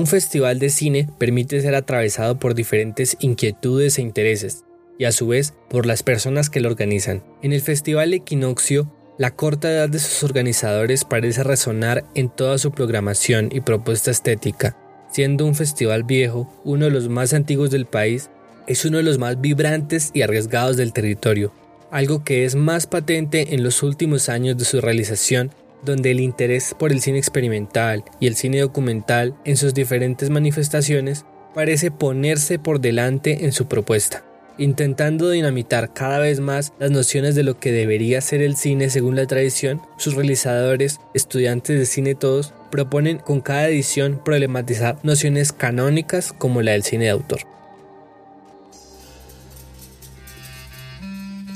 Un festival de cine permite ser atravesado por diferentes inquietudes e intereses, y a su vez por las personas que lo organizan. En el Festival Equinoccio, la corta edad de sus organizadores parece resonar en toda su programación y propuesta estética. Siendo un festival viejo, uno de los más antiguos del país, es uno de los más vibrantes y arriesgados del territorio, algo que es más patente en los últimos años de su realización, donde el interés por el cine experimental y el cine documental en sus diferentes manifestaciones parece ponerse por delante en su propuesta intentando dinamitar cada vez más las nociones de lo que debería ser el cine según la tradición, sus realizadores, estudiantes de cine todos, proponen con cada edición problematizar nociones canónicas como la del cine de autor.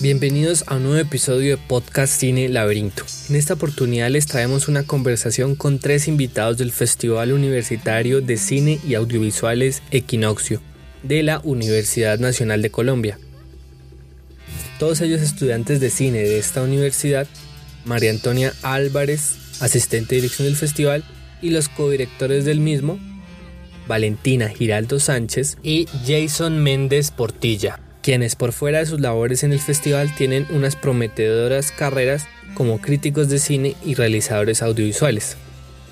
Bienvenidos a un nuevo episodio de Podcast Cine Laberinto. En esta oportunidad les traemos una conversación con tres invitados del Festival Universitario de Cine y Audiovisuales Equinoccio, de la Universidad Nacional de Colombia. Todos ellos estudiantes de cine de esta universidad, María Antonia Álvarez, asistente de dirección del festival, y los codirectores del mismo, Valentina Giraldo Sánchez y Jason Méndez Portilla, quienes por fuera de sus labores en el festival tienen unas prometedoras carreras como críticos de cine y realizadores audiovisuales.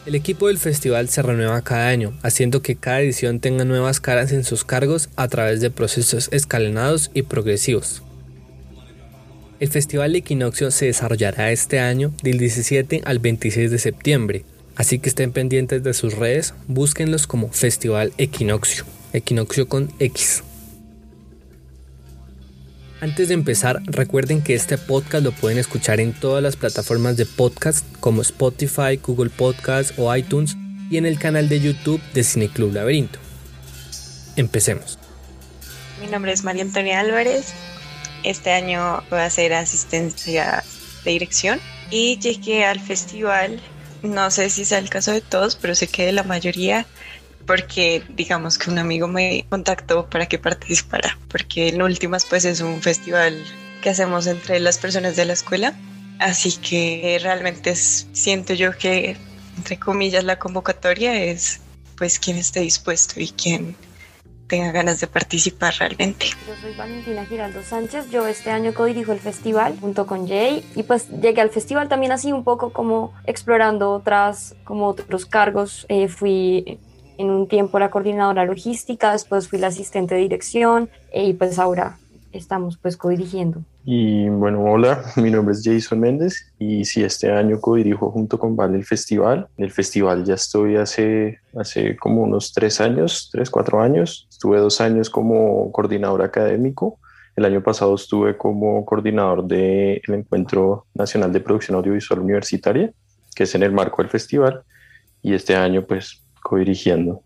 El equipo del festival se renueva cada año, haciendo que cada edición tenga nuevas caras en sus cargos a través de procesos escalonados y progresivos. El Festival Equinoccio se desarrollará este año del 17 al 26 de septiembre, así que estén pendientes de sus redes, búsquenlos como Festival Equinoccio, Equinoccio con X. Antes de empezar, recuerden que este podcast lo pueden escuchar en todas las plataformas de podcast como Spotify, Google Podcast o iTunes y en el canal de YouTube de Cineclub Laberinto. Empecemos. Mi nombre es María Antonia Álvarez. Este año voy a hacer asistencia de dirección y llegué al festival. No sé si sea el caso de todos, pero sé que de la mayoría porque digamos que un amigo me contactó para que participara, porque en últimas pues es un festival que hacemos entre las personas de la escuela, así que realmente siento yo que entre comillas la convocatoria es pues quien esté dispuesto y quien tenga ganas de participar realmente. Yo soy Valentina Giraldo Sánchez, yo este año codirijo el festival junto con Jay y pues llegué al festival también así un poco como explorando otras, como otros cargos, eh, fui en un tiempo la coordinadora logística, después fui la asistente de dirección eh, y pues ahora estamos pues codirigiendo. Y bueno, hola, mi nombre es Jason Méndez y sí, este año codirijo junto con Vale el festival. En el festival ya estoy hace, hace como unos tres años, tres, cuatro años. Estuve dos años como coordinador académico. El año pasado estuve como coordinador del Encuentro Nacional de Producción Audiovisual Universitaria, que es en el marco del festival. Y este año pues co-dirigiendo.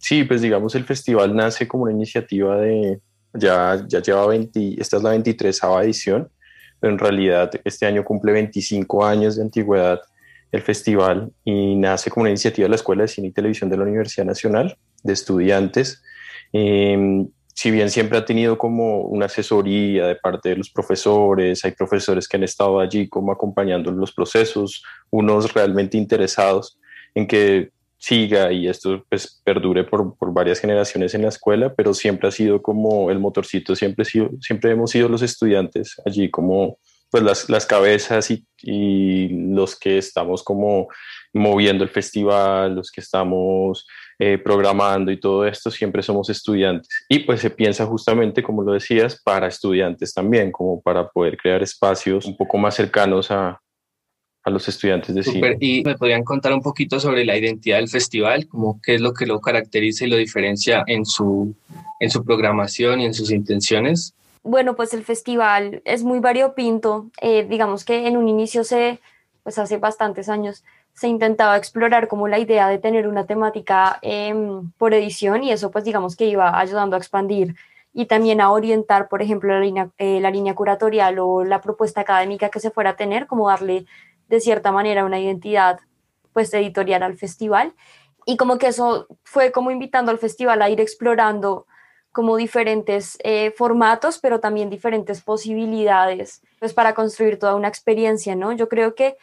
sí, pues digamos, el festival nace como una iniciativa de, ya, ya lleva 20, esta es la 23 edición, pero en realidad este año cumple 25 años de antigüedad el festival y nace como una iniciativa de la Escuela de Cine y Televisión de la Universidad Nacional de Estudiantes. Em, si bien siempre ha tenido como una asesoría de parte de los profesores, hay profesores que han estado allí como acompañando los procesos, unos realmente interesados en que siga y esto pues perdure por, por, varias generaciones en la escuela, pero siempre ha sido como el motorcito, siempre, sido, siempre hemos sido los estudiantes allí como pues las, las cabezas y, y, los que estamos como moviendo el festival, los que estamos eh, programando y todo esto, siempre somos estudiantes. Y pues se piensa justamente, como lo decías, para estudiantes también, como para poder crear espacios un poco más cercanos a, a los estudiantes de cine. ¿Y me podrían contar un poquito sobre la identidad del festival? Como qué es lo que lo caracteriza y lo diferencia en su, en su programación y en sus intenciones? Bueno, pues el festival es muy variopinto. Eh, digamos que en un inicio se, pues hace bastantes años, se intentaba explorar como la idea de tener una temática em, por edición y eso pues digamos que iba ayudando a expandir y también a orientar, por ejemplo, la línea, eh, la línea curatorial o la propuesta académica que se fuera a tener, como darle de cierta manera una identidad pues editorial al festival y como que eso fue como invitando al festival a ir explorando como diferentes eh, formatos, pero también diferentes posibilidades, pues para construir toda una experiencia, ¿no? Yo creo que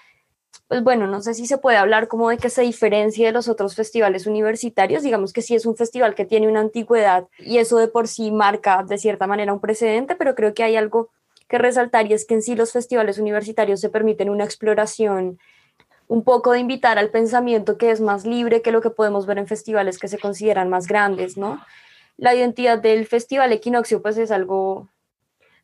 pues bueno, no sé si se puede hablar como de que se diferencie de los otros festivales universitarios, digamos que sí es un festival que tiene una antigüedad y eso de por sí marca de cierta manera un precedente, pero creo que hay algo que resaltar y es que en sí los festivales universitarios se permiten una exploración un poco de invitar al pensamiento que es más libre que lo que podemos ver en festivales que se consideran más grandes, ¿no? La identidad del Festival Equinoccio pues es algo,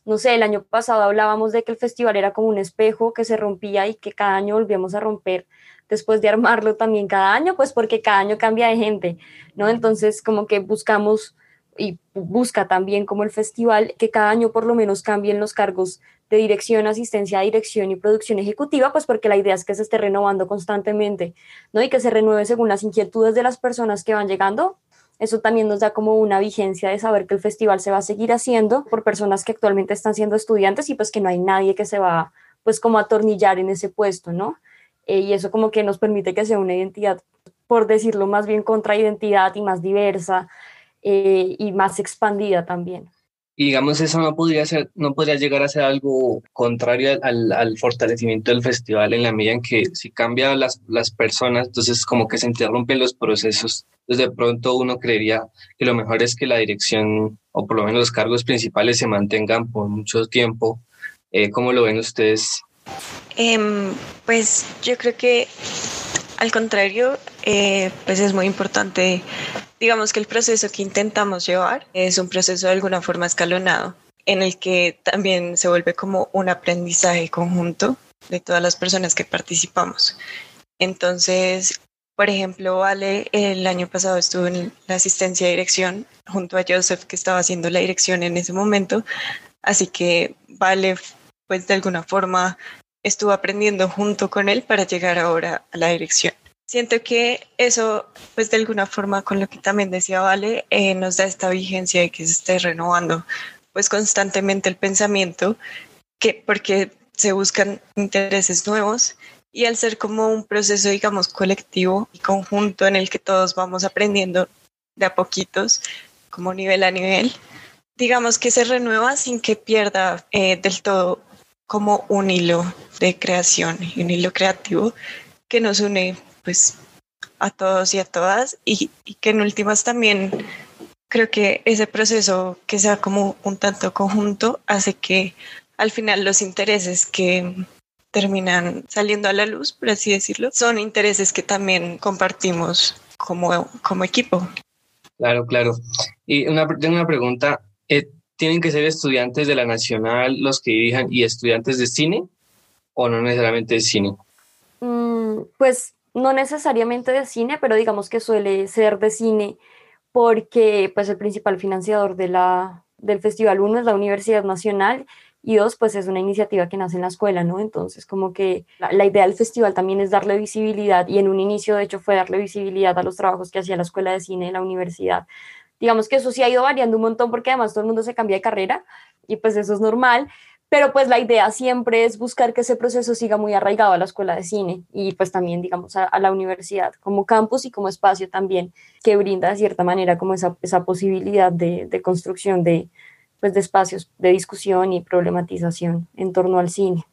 no sé, el año pasado hablábamos de que el festival era como un espejo que se rompía y que cada año volvíamos a romper después de armarlo también cada año, pues porque cada año cambia de gente, ¿no? Entonces como que buscamos y busca también como el festival que cada año por lo menos cambien los cargos de dirección, asistencia, dirección y producción ejecutiva, pues porque la idea es que se esté renovando constantemente, ¿no? Y que se renueve según las inquietudes de las personas que van llegando. Eso también nos da como una vigencia de saber que el festival se va a seguir haciendo por personas que actualmente están siendo estudiantes y pues que no hay nadie que se va pues como a atornillar en ese puesto, ¿no? Eh, y eso como que nos permite que sea una identidad, por decirlo más bien contra identidad y más diversa, eh, y más expandida también. Y digamos, eso no podría, ser, no podría llegar a ser algo contrario al, al, fortalecimiento del festival en la medida en que si cambian las, las personas, entonces como que se interrumpen los procesos. Entonces de pronto uno creería que lo mejor es que la dirección o por lo menos los cargos principales se mantengan por mucho tiempo. Eh, ¿Cómo lo ven ustedes? Em, pues yo creo que al contrario, eh, pues es muy importante, digamos que el proceso que intentamos llevar es un proceso de alguna forma escalonado, en el que también se vuelve como un aprendizaje conjunto de todas las personas que participamos. Entonces, por ejemplo, Vale el año pasado estuvo en la asistencia de dirección junto a Joseph, que estaba haciendo la dirección en ese momento. Así que Vale, pues de alguna forma estuvo aprendiendo junto con él para llegar ahora a la dirección. Siento que eso, pues de alguna forma, con lo que también decía Vale, eh, nos da esta vigencia de que se esté renovando pues constantemente el pensamiento, que porque se buscan intereses nuevos y al ser como un proceso, digamos, colectivo y conjunto en el que todos vamos aprendiendo de a poquitos, como nivel a nivel, digamos que se renueva sin que pierda eh, del todo como un hilo de creación y un hilo creativo que nos une pues a todos y a todas y, que en últimas también creo que ese proceso que sea como un tanto conjunto hace que al final los intereses que terminan saliendo a la luz, por así decirlo, son intereses que también compartimos como, como equipo. Claro, claro. Y una, tengo una pregunta. Eh, ¿Tienen que ser estudiantes de la Nacional los que dirijan y estudiantes de cine o no necesariamente de cine? Mm, pues no necesariamente de cine, pero digamos que suele ser de cine porque pues el principal financiador de la, del Festival 1 es la Universidad Nacional y dos, pues es una iniciativa que nace en la escuela, ¿no? Entonces, como que la, la, idea del festival también es darle visibilidad y en un inicio, de hecho, fue darle visibilidad a los trabajos que hacía la Escuela de Cine de la universidad Digamos que eso sí ha ido variando un montón porque además todo el mundo se cambia de carrera y pues eso es normal, pero pues la idea siempre es buscar que ese proceso siga muy arraigado a la escuela de cine y pues también digamos a, la universidad como campus y como espacio también que brinda de cierta manera como esa, esa posibilidad de, de construcción de, pues, de espacios de discusión y problematización en torno al cine.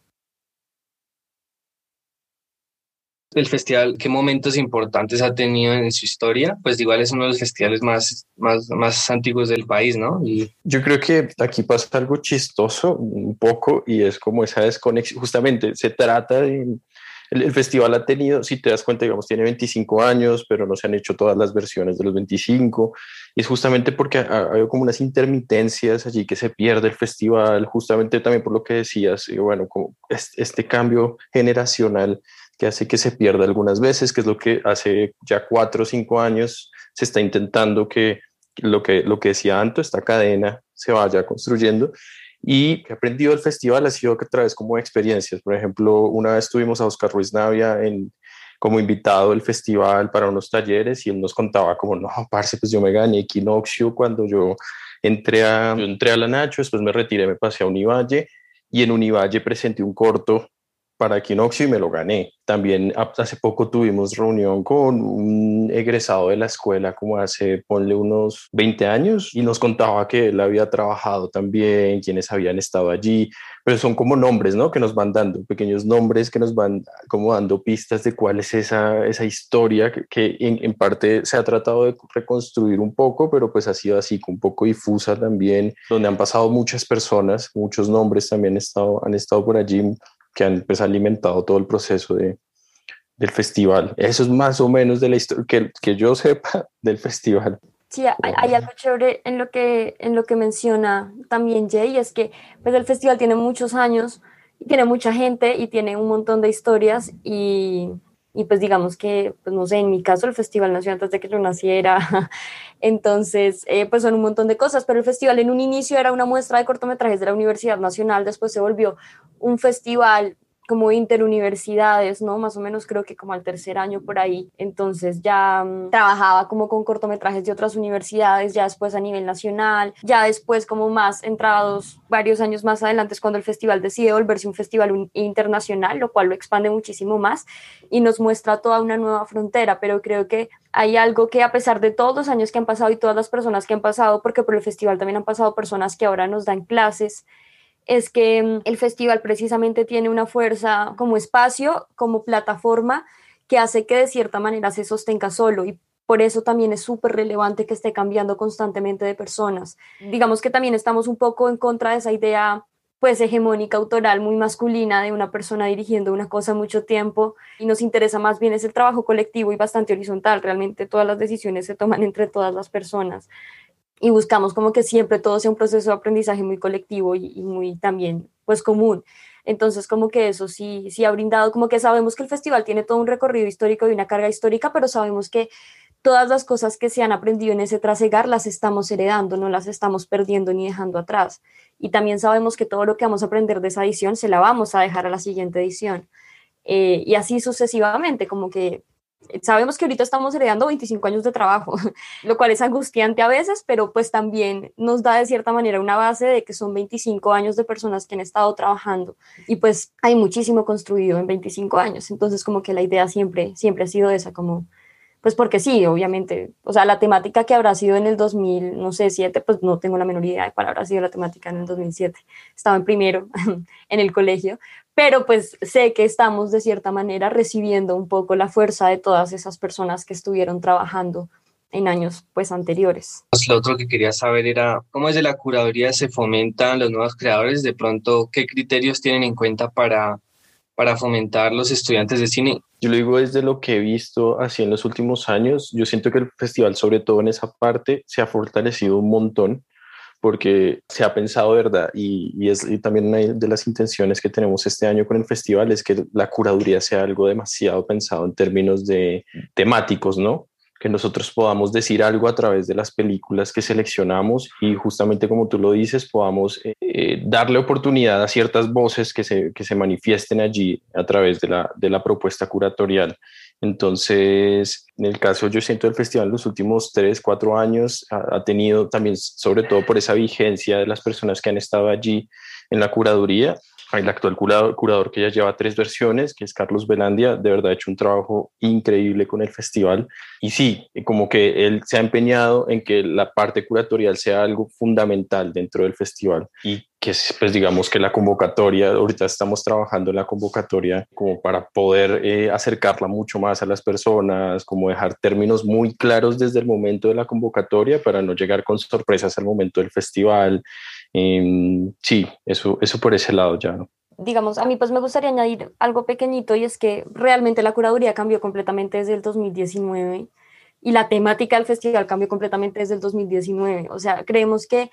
El festival, qué momentos importantes ha tenido en su historia, pues igual es uno de los festivales más, más, más antiguos del país, ¿no? Y... Yo creo que aquí pasa algo chistoso un poco y es como esa desconexión, justamente se trata de... El, festival ha tenido, si te das cuenta, digamos, tiene 25 años, pero no se han hecho todas las versiones de los 25. Y es justamente porque ha, habido como unas intermitencias allí que se pierde el festival, justamente también por lo que decías, y bueno, como este, este cambio generacional que hace que se pierda algunas veces, que es lo que hace ya cuatro o cinco años se está intentando que lo que, lo que decía Anto, esta cadena se vaya construyendo. Y que he aprendido del festival ha sido que a través como experiencias. Por ejemplo, una vez tuvimos a Oscar Ruiz Navia en, como invitado del festival para unos talleres y él nos contaba como, no, parce, pues yo me gané Equinoxio cuando yo entré a, yo entré a la Nacho, después me retiré, me pasé a Univalle y en Univalle presenté un corto para Equinoxio y me lo gané. También hace poco tuvimos reunión con un egresado de la escuela, como hace, ponle unos 20 años, y nos contaba que él había trabajado también, quienes habían estado allí, pero son como nombres, ¿no? Que nos van dando, pequeños nombres que nos van como dando pistas de cuál es esa, esa historia que, en, en, parte se ha tratado de reconstruir un poco, pero pues ha sido así, un poco difusa también, donde han pasado muchas personas, muchos nombres también han estado, han estado por allí que han pues, alimentado todo el proceso de, del festival. Eso es más o menos de la historia que, que yo sepa del festival. Sí, hay, algo chévere en lo, que, en lo que menciona también Jay, es que pues, el festival tiene muchos años, y tiene mucha gente y tiene un montón de historias y, y pues digamos que, pues no sé, en mi caso el festival nació antes de que yo naciera, entonces eh, pues son un montón de cosas, pero el festival en un inicio era una muestra de cortometrajes de la Universidad Nacional, después se volvió un festival como interuniversidades, ¿no? Más o menos creo que como al tercer año por ahí. Entonces ya mm, trabajaba como con cortometrajes de otras universidades, ya después a nivel nacional, ya después como más entrados varios años más adelante es cuando el festival decide volverse un festival internacional, lo cual lo expande muchísimo más y nos muestra toda una nueva frontera, pero creo que hay algo que a pesar de todos los años que han pasado y todas las personas que han pasado, porque por el festival también han pasado personas que ahora nos dan clases, es que mm, el festival precisamente tiene una fuerza como espacio, como plataforma, que hace que de cierta manera se sostenga solo y por eso también es súper relevante que esté cambiando constantemente de personas. Digamos que también estamos un poco en contra de esa idea pues hegemónica autoral muy masculina de una persona dirigiendo una cosa mucho tiempo y nos interesa más bien es el trabajo colectivo y bastante horizontal. Realmente todas las decisiones se toman entre todas las personas y buscamos como que siempre todo sea un proceso de aprendizaje muy colectivo y, muy también pues común. Entonces como que eso sí, sí ha brindado, como que sabemos que el festival tiene todo un recorrido histórico y una carga histórica, pero sabemos que todas las cosas que se han aprendido en ese trasegar las estamos heredando, no las estamos perdiendo ni dejando atrás. Y también sabemos que todo lo que vamos a aprender de esa edición se la vamos a dejar a la siguiente edición. Eh, y así sucesivamente, como que sabemos que ahorita estamos heredando 25 años de trabajo, lo cual es angustiante a veces, pero pues también nos da de cierta manera una base de que son 25 años de personas que han estado trabajando y pues hay muchísimo construido en 25 años, entonces como que la idea siempre, siempre ha sido esa, como pues porque sí, obviamente, o sea, la temática que habrá sido en el 2000, no sé, 7, pues no tengo la menor idea de cuál habrá sido la temática en el 2007. Estaba en primero en el colegio, pero pues sé que estamos de cierta manera recibiendo un poco la fuerza de todas esas personas que estuvieron trabajando en años pues anteriores. Pues, lo otro que quería saber era cómo desde la curaduría se fomentan los nuevos creadores, de pronto qué criterios tienen en cuenta para para fomentar los estudiantes de cine? Yo lo digo desde lo que he visto así en los últimos años. Yo siento que el festival, sobre todo en esa parte, se ha fortalecido un montón porque se ha pensado, ¿verdad? Y, y es también una de las intenciones que tenemos este año con el festival es que la curaduría sea algo demasiado pensado en términos de temáticos, ¿no? Que nosotros podamos decir algo a través de las películas que seleccionamos y justamente como tú lo dices, podamos eh, eh, darle oportunidad a ciertas voces que se, que se manifiesten allí a través de la, de la propuesta curatorial. Entonces, en el caso, yo siento el festival los últimos tres, cuatro años ha, ha, tenido también, sobre todo por esa vigencia de las personas que han estado allí en la curaduría, el actual curador, que ya lleva tres versiones, que es Carlos Belandia, de verdad ha hecho un trabajo increíble con el festival. Y sí, como que él se ha empeñado en que la parte curatorial sea algo fundamental dentro del festival y que pues digamos que la convocatoria, ahorita estamos trabajando en la convocatoria como para poder eh, acercarla mucho más a las personas, como dejar términos muy claros desde el momento de la convocatoria para no llegar con sorpresas al momento del festival Em, sí, eso, eso por ese lado ya. Digamos, a mí pues me gustaría añadir algo pequeñito y es que realmente la curaduría cambió completamente desde el 2019 y la temática del festival cambió completamente desde el 2019. O sea, creemos que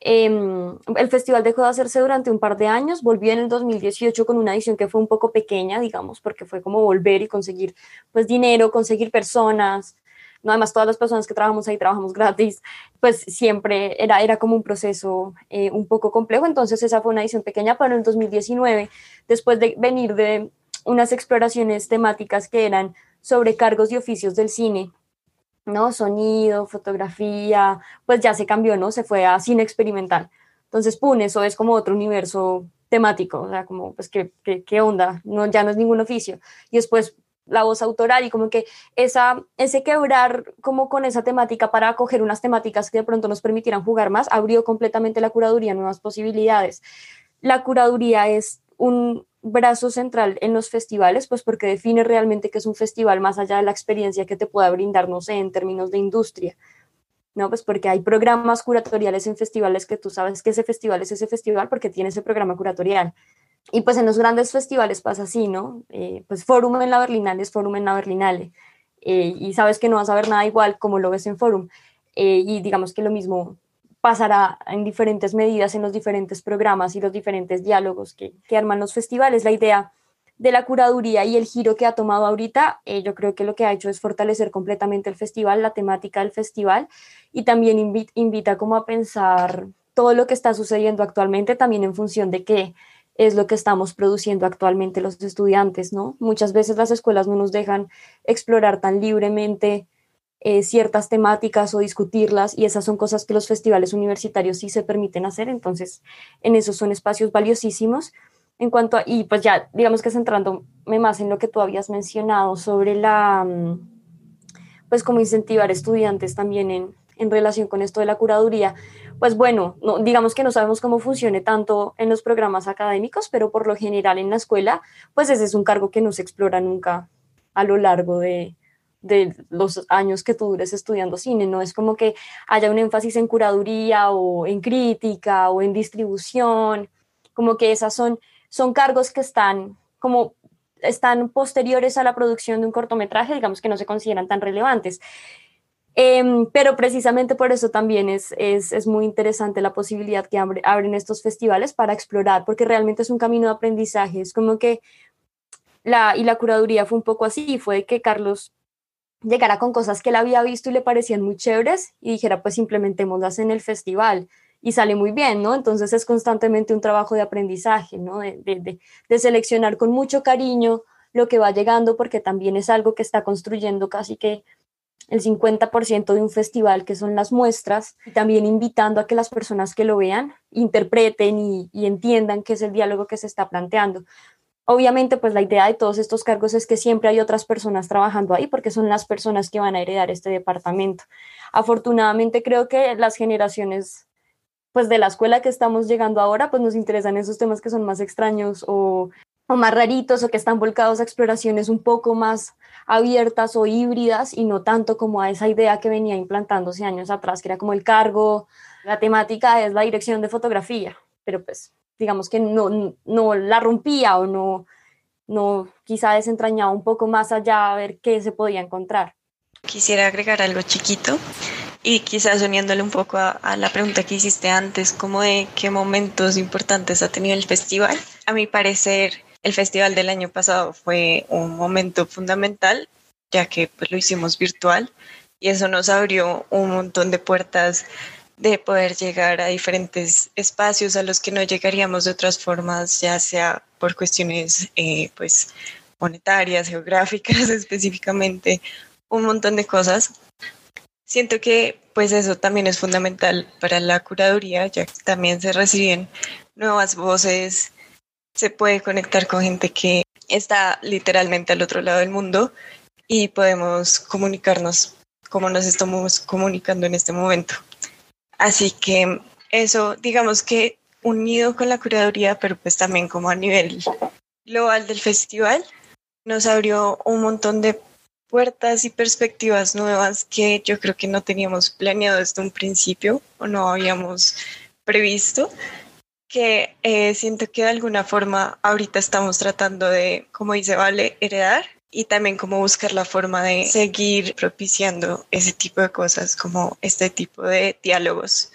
em, el festival dejó de hacerse durante un par de años, volvió en el 2018 con una edición que fue un poco pequeña, digamos, porque fue como volver y conseguir pues dinero, conseguir personas, no, además todas las personas que trabajamos ahí trabajamos gratis, pues siempre era, era como un proceso eh, un poco complejo, entonces esa fue una edición pequeña, pero en el 2019, después de venir de unas exploraciones temáticas que eran sobre cargos y oficios del cine, ¿no? Sonido, fotografía, pues ya se cambió, ¿no? Se fue a cine experimental. Entonces, pum, eso es como otro universo temático, o sea, como, pues, ¿qué, qué, onda? No, ya no es ningún oficio. Y después la voz autoral y como que esa, ese quebrar como con esa temática para acoger unas temáticas que de pronto nos permitieran jugar más, abrió completamente la curaduría, nuevas posibilidades. La curaduría es un brazo central en los festivales, pues porque define realmente que es un festival más allá de la experiencia que te pueda brindar, no sé, en términos de industria. ¿no? Pues porque hay programas curatoriales en festivales que tú sabes que ese festival es ese festival porque tiene ese programa curatorial. Y pues en los grandes festivales pasa así, ¿no? Eh, pues Forum en la Berlinale es Forum en la Berlinale. Eh, y sabes que no vas a ver nada igual como lo ves en Forum. Eh, y digamos que lo mismo pasará en diferentes medidas en los diferentes programas y los diferentes diálogos que, arman los festivales. La idea de la curaduría y el giro que ha tomado ahorita, eh, yo creo que lo que ha hecho es fortalecer completamente el festival, la temática del festival y también invita, como a pensar todo lo que está sucediendo actualmente también en función de qué es lo que estamos produciendo actualmente los estudiantes, ¿no? Muchas veces las escuelas no nos dejan explorar tan libremente eh, ciertas temáticas o discutirlas y esas son cosas que los festivales universitarios sí se permiten hacer, entonces en esos son espacios valiosísimos. En cuanto a, y pues ya digamos que centrándome más en lo que tú habías mencionado sobre la, mm, pues como incentivar estudiantes también en, en relación con esto de la curaduría, pues bueno, no, digamos que no sabemos cómo funcione tanto en los programas académicos, pero por lo general en la escuela, pues ese es un cargo que no se explora nunca a lo largo de, de los años que tú dures estudiando cine, no es como que haya un énfasis en curaduría o en crítica o en distribución, como que esas son son cargos que están como están posteriores a la producción de un cortometraje, digamos que no se consideran tan relevantes. Em, pero precisamente por eso también es, es, muy interesante la posibilidad que abren estos festivales para explorar, porque realmente es un camino de aprendizaje. Es como que la, y la curaduría fue un poco así, fue que Carlos llegara con cosas que él había visto y le parecían muy chéveres y dijera, pues implementémoslas en el festival y sale muy bien, ¿no? Entonces es constantemente un trabajo de aprendizaje, ¿no? De, seleccionar con mucho cariño lo que va llegando, porque también es algo que está construyendo casi que el 50% de un festival, que son las muestras, y también invitando a que las personas que lo vean interpreten y, y entiendan qué es el diálogo que se está planteando. Obviamente, pues la idea de todos estos cargos es que siempre hay otras personas trabajando ahí porque son las personas que van a heredar este departamento. Afortunadamente, creo que las generaciones pues de la escuela que estamos llegando ahora, pues nos interesan esos temas que son más extraños o, o más raritos o que están volcados a exploraciones un poco más abiertas o híbridas y no tanto como a esa idea que venía implantándose años atrás, que era como el cargo, la temática es la dirección de fotografía, pero pues digamos que no, no la rompía o no, no quizá desentrañaba un poco más allá a ver qué se podía encontrar. Quisiera agregar algo chiquito y quizás uniéndole un poco a, la pregunta que hiciste antes, como de qué momentos importantes ha tenido el festival. A mi parecer, el festival del año pasado fue un momento fundamental, ya que pues, lo hicimos virtual y eso nos abrió un montón de puertas de poder llegar a diferentes espacios a los que no llegaríamos de otras formas, ya sea por cuestiones eh, pues monetarias, geográficas específicamente, un montón de cosas Siento que pues eso también es fundamental para la curaduría, ya que también se reciben nuevas voces, se puede conectar con gente que está literalmente al otro lado del mundo y podemos comunicarnos como nos estamos comunicando en este momento. Así que eso, digamos que unido con la curaduría, pero pues también como a nivel global del festival, nos abrió un montón de puertas y perspectivas nuevas que yo creo que no teníamos planeado desde un principio o no habíamos previsto, que eh, siento que de alguna forma ahorita estamos tratando de, como dice Vale, heredar y también como buscar la forma de seguir propiciando ese tipo de cosas, como este tipo de diálogos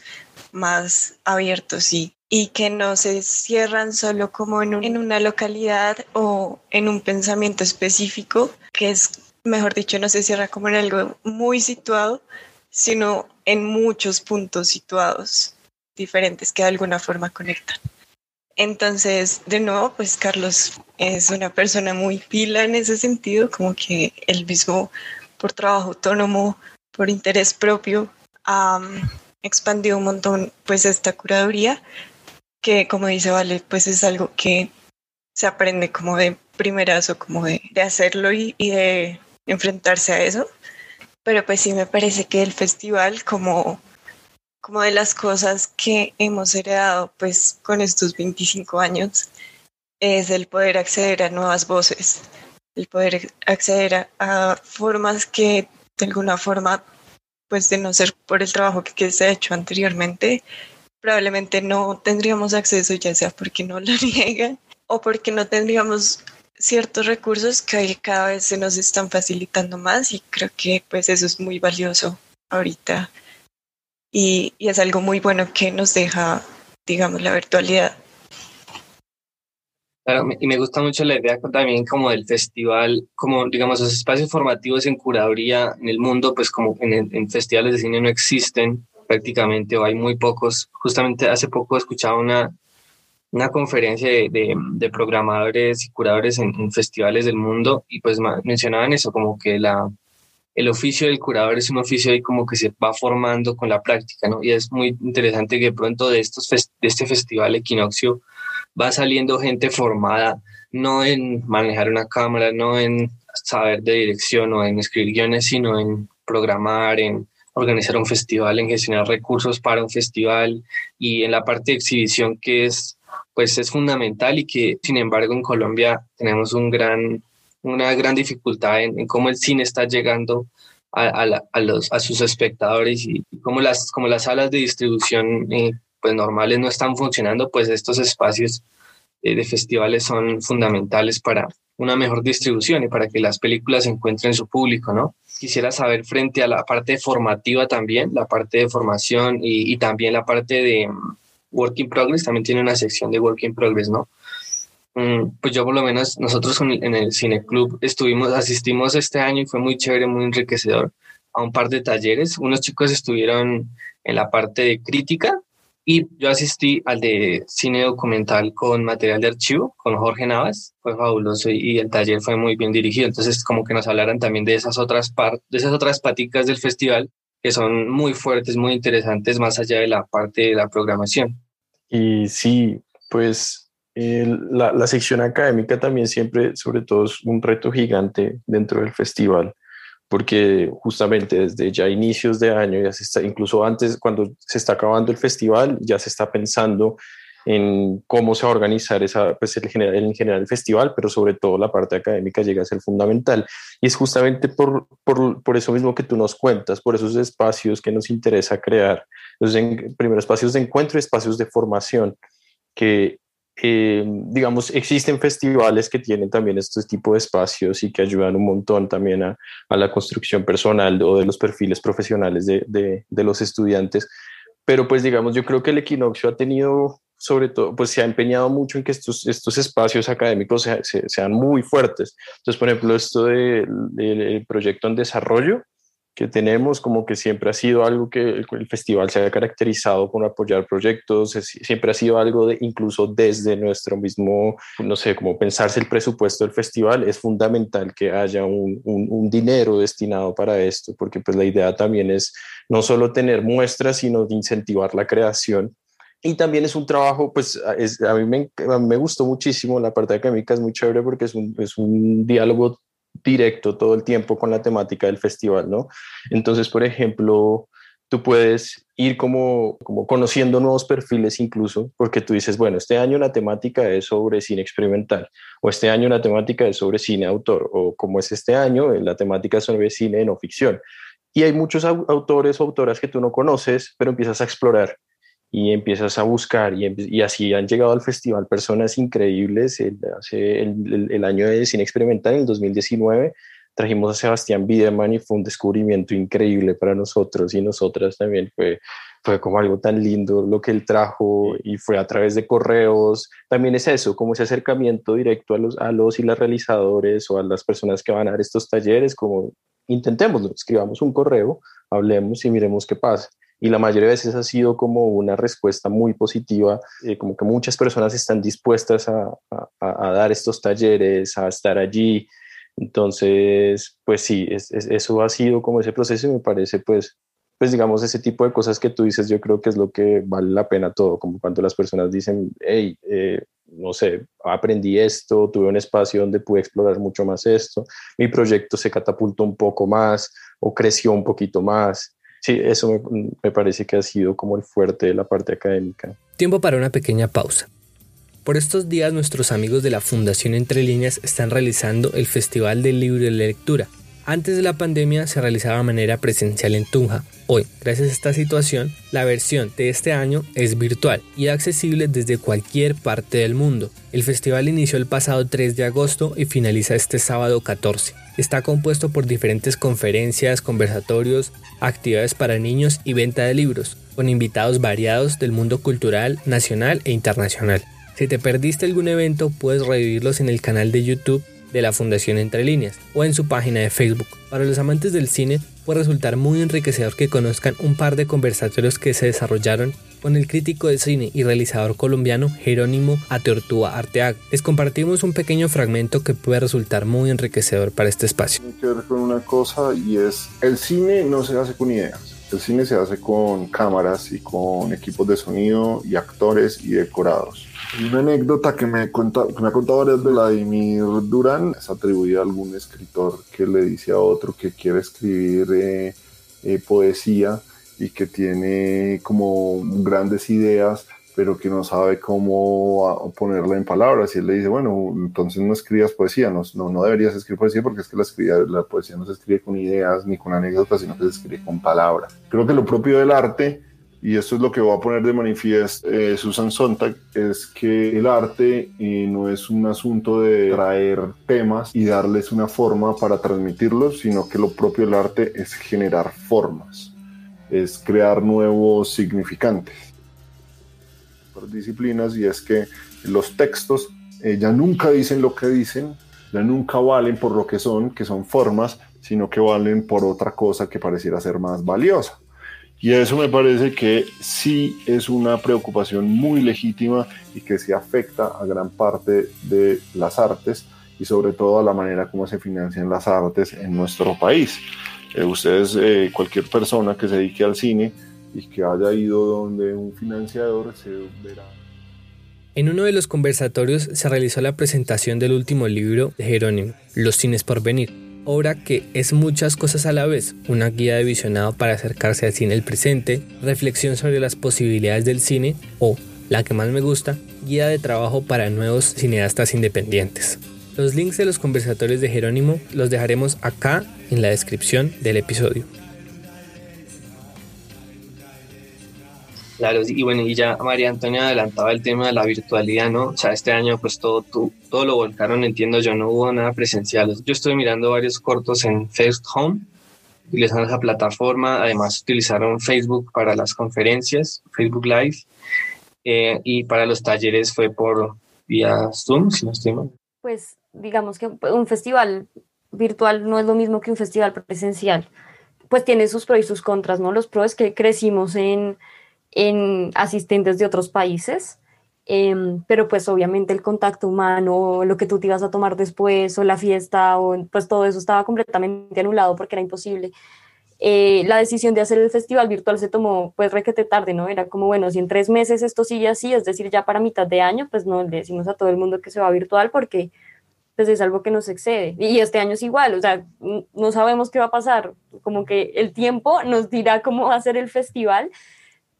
más abiertos y, que no se cierran solo como en, en una localidad o en un pensamiento específico, que es mejor dicho, no se cierra como en algo muy situado, sino en muchos puntos situados diferentes que de alguna forma conectan. Entonces, de nuevo, pues Carlos es una persona muy pila en ese sentido, como que él mismo, por trabajo autónomo, por interés propio, ha expandido un montón pues esta curaduría que como dice Vale, pues es algo que se aprende como de primerazo, como de, de hacerlo y, y, de enfrentarse a eso. Pero pues sí me parece que el festival como, como de las cosas que hemos heredado pues con estos 25 años es el poder acceder a nuevas voces, el poder acceder a, formas que de alguna forma pues de no ser por el trabajo que, que se ha hecho anteriormente, probablemente no tendríamos acceso, ya sea porque no lo niegan o porque no tendríamos ciertos recursos que cada vez se nos están facilitando más y creo que pues eso es muy valioso ahorita y, y es algo muy bueno que nos deja, digamos, la virtualidad. Claro, y me gusta mucho la idea también como del festival, como digamos los espacios formativos en curaduría en el mundo, pues como en, en festivales de cine no existen, prácticamente o hay muy pocos. Justamente hace poco escuchaba una, una conferencia de, de, programadores y curadores en, festivales del mundo y pues mencionaban eso, como que la, el oficio del curador es un oficio ahí como que se va formando con la práctica, ¿no? Y es muy interesante que pronto de, estos de este festival Equinoccio va saliendo gente formada, no en manejar una cámara, no en saber de dirección o en escribir guiones, sino en programar, en organizar un festival, en gestionar recursos para un festival y en la parte de exhibición que es pues es fundamental y que sin embargo en Colombia tenemos un gran, una gran dificultad en, cómo el cine está llegando a, a, los, a sus espectadores y, cómo las, como las salas de distribución eh, pues normales no están funcionando, pues estos espacios eh, de festivales son fundamentales para una mejor distribución y para que las películas encuentren su público, ¿no? quisiera saber frente a la parte formativa también, la parte de formación y, también la parte de mm, Work in Progress, también tiene una sección de Work in Progress, ¿no? Mm, pues yo por lo menos, nosotros en el Cine Club estuvimos, asistimos este año y fue muy chévere, muy enriquecedor a un par de talleres. Unos chicos estuvieron en la parte de crítica y yo asistí al de cine documental con material de archivo, con Jorge Navas, fue fabuloso y, el taller fue muy bien dirigido. Entonces, como que nos hablaran también de esas otras partes, de esas otras paticas del festival que son muy fuertes, muy interesantes, más allá de la parte de la programación. Y sí, pues la, la sección académica también siempre, sobre todo, es un reto gigante dentro del festival porque justamente desde ya inicios de año, ya se está, incluso antes, cuando se está acabando el festival, ya se está pensando en cómo se va a organizar esa, pues general, en general el festival, pero sobre todo la parte académica llega a ser fundamental. Y es justamente por, por, por eso mismo que tú nos cuentas, por esos espacios que nos interesa crear. Entonces, en, primero, espacios de encuentro y espacios de formación, que eh, digamos, existen festivales que tienen también este tipo de espacios y que ayudan un montón también a, la construcción personal o de los perfiles profesionales de, los estudiantes. Pero pues digamos, yo creo que el equinoccio ha tenido, sobre todo, pues se ha empeñado mucho en que estos, estos espacios académicos sean muy fuertes. Entonces, por ejemplo, esto del de, proyecto en desarrollo, que tenemos, como que siempre ha sido algo que el, festival se ha caracterizado por apoyar proyectos, siempre ha sido algo de, incluso desde nuestro mismo, no sé, como pensarse el presupuesto del festival, es fundamental que haya un, un, dinero destinado para esto, porque pues la idea también es no solo tener muestras, sino incentivar la creación. Y también es un trabajo, pues es, a, mí me, a mí me gustó muchísimo, la parte académica es muy chévere porque es un, es un diálogo directo todo el tiempo con la temática del festival, ¿no? Entonces, por ejemplo, tú puedes ir como, como conociendo nuevos perfiles incluso, porque tú dices, bueno, este año la temática es sobre cine experimental, o este año la temática es sobre cine autor, o como es este año, la temática es sobre cine no ficción. Y hay muchos autores o autoras que tú no conoces, pero empiezas a explorar y empiezas a buscar y, y, así han llegado al festival personas increíbles. El, hace el, el, año de cine experimental, en el 2019, trajimos a Sebastián Biederman y fue un descubrimiento increíble para nosotros y nosotras también. Fue, fue como algo tan lindo lo que él trajo y fue a través de correos. También es eso, como ese acercamiento directo a los, a los y las realizadores o a las personas que van a dar estos talleres, como intentémoslo, escribamos un correo, hablemos y miremos qué pasa y la mayoría de veces ha sido como una respuesta muy positiva, eh, como que muchas personas están dispuestas a, a, dar estos talleres, a estar allí. Entonces, pues sí, es, es, eso ha sido como ese proceso y me parece pues pues digamos, ese tipo de cosas que tú dices, yo creo que es lo que vale la pena todo, como cuando las personas dicen, hey, eh, no sé, aprendí esto, tuve un espacio donde pude explorar mucho más esto, mi proyecto se catapultó un poco más o creció un poquito más. Sí, eso me, parece que ha sido como el fuerte de la parte académica. Tiempo para una pequeña pausa. Por estos días nuestros amigos de la Fundación Entre Líneas están realizando el Festival del Libro y la Lectura. Antes de la pandemia se realizaba de manera presencial en Tunja. Hoy, gracias a esta situación, la versión de este año es virtual y accesible desde cualquier parte del mundo. El festival inició el pasado 3 de agosto y finaliza este sábado 14. Está compuesto por diferentes conferencias, conversatorios, actividades para niños y venta de libros, con invitados variados del mundo cultural, nacional e internacional. Si te perdiste algún evento, puedes revivirlos en el canal de YouTube de la Fundación Entre Líneas o en su página de Facebook. Para los amantes del cine, puede resultar muy enriquecedor que conozcan un par de conversatorios que se desarrollaron con el crítico de cine y realizador colombiano Jerónimo Ateortúa Arteaga. Les compartimos un pequeño fragmento que puede resultar muy enriquecedor para este espacio. Tiene que ver con una cosa y es, el cine no se hace con ideas. El cine se hace con cámaras y con equipos de sonido y actores y decorados. Una anécdota que me, cuenta, que me ha contado varias Vladimir Durán es atribuida a algún escritor que le dice a otro que quiere escribir eh, eh, poesía y que tiene como grandes ideas, pero que no sabe cómo ponerla en palabras. Y él le dice, bueno, entonces no escribas poesía, no, no, no deberías escribir poesía porque es que la, la poesía no se escribe con ideas ni con anécdotas, sino que se escribe con palabras. Creo que lo propio del arte y esto es lo que va a poner de manifiesto eh, Susan Sontag, es que el arte eh, no es un asunto de traer temas y darles una forma para transmitirlos, sino que lo propio del arte es generar formas, es crear nuevos significantes. Por disciplinas, y es que los textos eh, ya nunca dicen lo que dicen, ya nunca valen por lo que son, que son formas, sino que valen por otra cosa que pareciera ser más valiosa. Y eso me parece que sí es una preocupación muy legítima y que se afecta a gran parte de las artes y sobre todo a la manera como se financian las artes en nuestro país. Eh, ustedes, eh, cualquier persona que se dedique al cine y que haya ido donde un financiador se verá. En uno de los conversatorios se realizó la presentación del último libro de Jerónimo, Los cines por venir, obra que es muchas cosas a la vez, una guía de visionado para acercarse al cine el presente, reflexión sobre las posibilidades del cine o, la que más me gusta, guía de trabajo para nuevos cineastas independientes. Los links de los conversatorios de Jerónimo los dejaremos acá en la descripción del episodio. Claro, y bueno, y ya María Antonia adelantaba el tema de la virtualidad, ¿no? O sea, este año pues todo, todo, lo volcaron, entiendo yo, no hubo nada presencial. Yo estoy mirando varios cortos en First Home, utilizando esa plataforma, además utilizaron Facebook para las conferencias, Facebook Live, eh, y para los talleres fue por vía Zoom, si no estoy mal. Pues digamos que un festival virtual no es lo mismo que un festival presencial. Pues tiene sus pros y sus contras, ¿no? Los pros es que crecimos en en asistentes de otros países, em, pero pues obviamente el contacto humano, lo que tú te ibas a tomar después o la fiesta, o, pues todo eso estaba completamente anulado porque era imposible. Eh, la decisión de hacer el festival virtual se tomó pues requete tarde, ¿no? Era como, bueno, si en tres meses esto sigue así, es decir, ya para mitad de año, pues no le decimos a todo el mundo que se va virtual porque pues es algo que nos excede. Y este año es igual, o sea, no sabemos qué va a pasar, como que el tiempo nos dirá cómo va a ser el festival,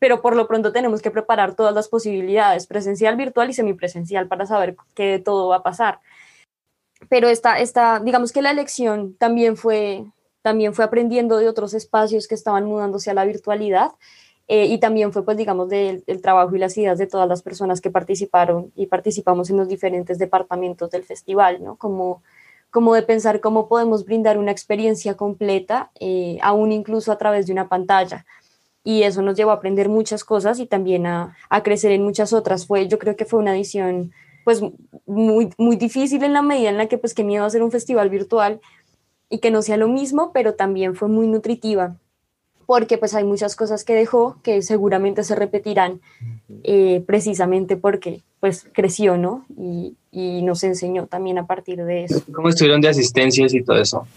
pero por lo pronto tenemos que preparar todas las posibilidades, presencial, virtual y semipresencial, para saber qué todo va a pasar. Pero esta, esta, digamos que la elección también fue, también fue aprendiendo de otros espacios que estaban mudándose a la virtualidad eh, y también fue, pues, digamos, del, trabajo y las ideas de todas las personas que participaron y participamos en los diferentes departamentos del festival, ¿no? Como, como de pensar cómo podemos brindar una experiencia completa, eh, aún incluso a través de una pantalla y eso nos llevó a aprender muchas cosas y también a, a, crecer en muchas otras. Fue, yo creo que fue una edición pues muy, muy difícil en la medida en la que pues qué miedo hacer un festival virtual y que no sea lo mismo, pero también fue muy nutritiva porque pues hay muchas cosas que dejó que seguramente se repetirán eh, precisamente porque pues creció, ¿no? Y, y nos enseñó también a partir de eso. ¿Cómo estuvieron de asistencias y todo eso?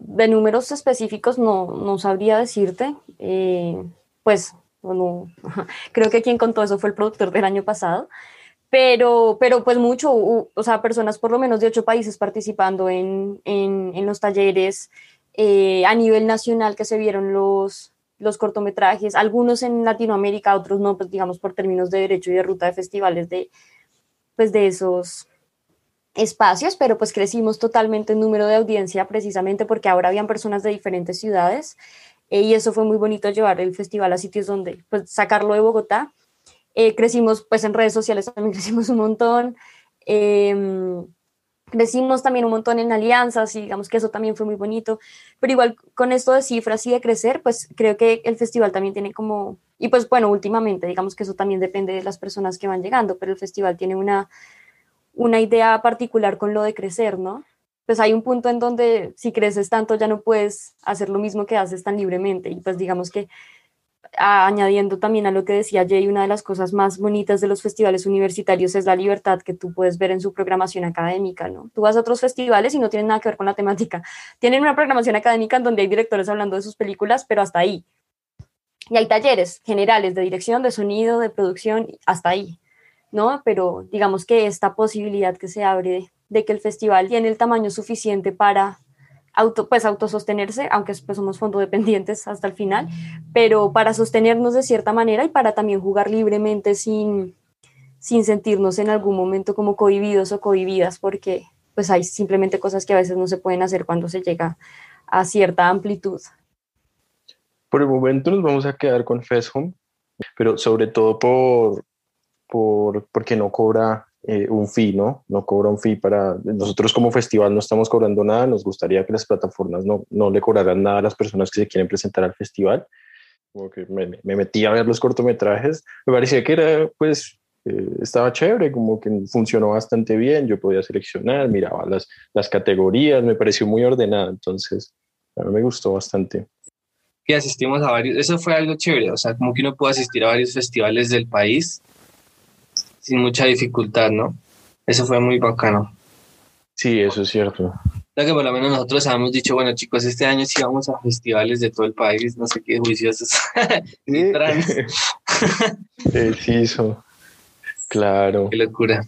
De números específicos no, no sabría decirte. Eh, pues no, creo que quien contó eso fue el productor del año pasado. Pero, pero pues mucho, o sea, personas por lo menos de ocho países participando en, en, en los talleres eh, a nivel nacional que se vieron los, los cortometrajes, algunos en Latinoamérica, otros no, pues digamos por términos de derecho y de ruta de festivales de, pues de esos espacios, pero pues crecimos totalmente en número de audiencia precisamente porque ahora habían personas de diferentes ciudades eh, y eso fue muy bonito llevar el festival a sitios donde, pues sacarlo de Bogotá. Eh, crecimos pues en redes sociales también crecimos un montón. Em, crecimos también un montón en alianzas y digamos que eso también fue muy bonito, pero igual con esto de cifras y de crecer, pues creo que el festival también tiene como, y pues bueno, últimamente digamos que eso también depende de las personas que van llegando, pero el festival tiene una, una idea particular con lo de crecer, ¿no? Pues hay un punto en donde si creces tanto ya no puedes hacer lo mismo que haces tan libremente y pues digamos que añadiendo también a lo que decía Jay, una de las cosas más bonitas de los festivales universitarios es la libertad que tú puedes ver en su programación académica, ¿no? Tú vas a otros festivales y no tienen nada que ver con la temática. Tienen una programación académica en donde hay directores hablando de sus películas, pero hasta ahí. Y hay talleres generales de dirección, de sonido, de producción, hasta ahí, ¿no? Pero digamos que esta posibilidad que se abre de que el festival tiene el tamaño suficiente para auto, pues autosostenerse, aunque pues somos fondodependientes hasta el final, pero para sostenernos de cierta manera y para también jugar libremente sin, sin sentirnos en algún momento como cohibidos o cohibidas, porque pues hay simplemente cosas que a veces no se pueden hacer cuando se llega a cierta amplitud. Por el momento nos vamos a quedar con FESHOM, pero sobre todo por, por porque no cobra eh, un fee, ¿no? No cobra un fee para... Nosotros como festival no estamos cobrando nada, nos gustaría que las plataformas no, no le cobraran nada a las personas que se quieren presentar al festival. Como que me, me metí a ver los cortometrajes, me parecía que era, pues, eh, estaba chévere, como que funcionó bastante bien, yo podía seleccionar, miraba las, las categorías, me pareció muy ordenada, entonces a mí me gustó bastante. Y asistimos a varios, eso fue algo chévere, o sea, como que uno pudo asistir a varios festivales del país sin mucha dificultad, ¿no? Eso fue muy bacano. Sí, eso es cierto. Ya que por lo menos nosotros habíamos dicho, bueno chicos, este año sí vamos a festivales de todo el país, no sé qué juiciosos. Sí. trans. hizo. Claro. Qué locura.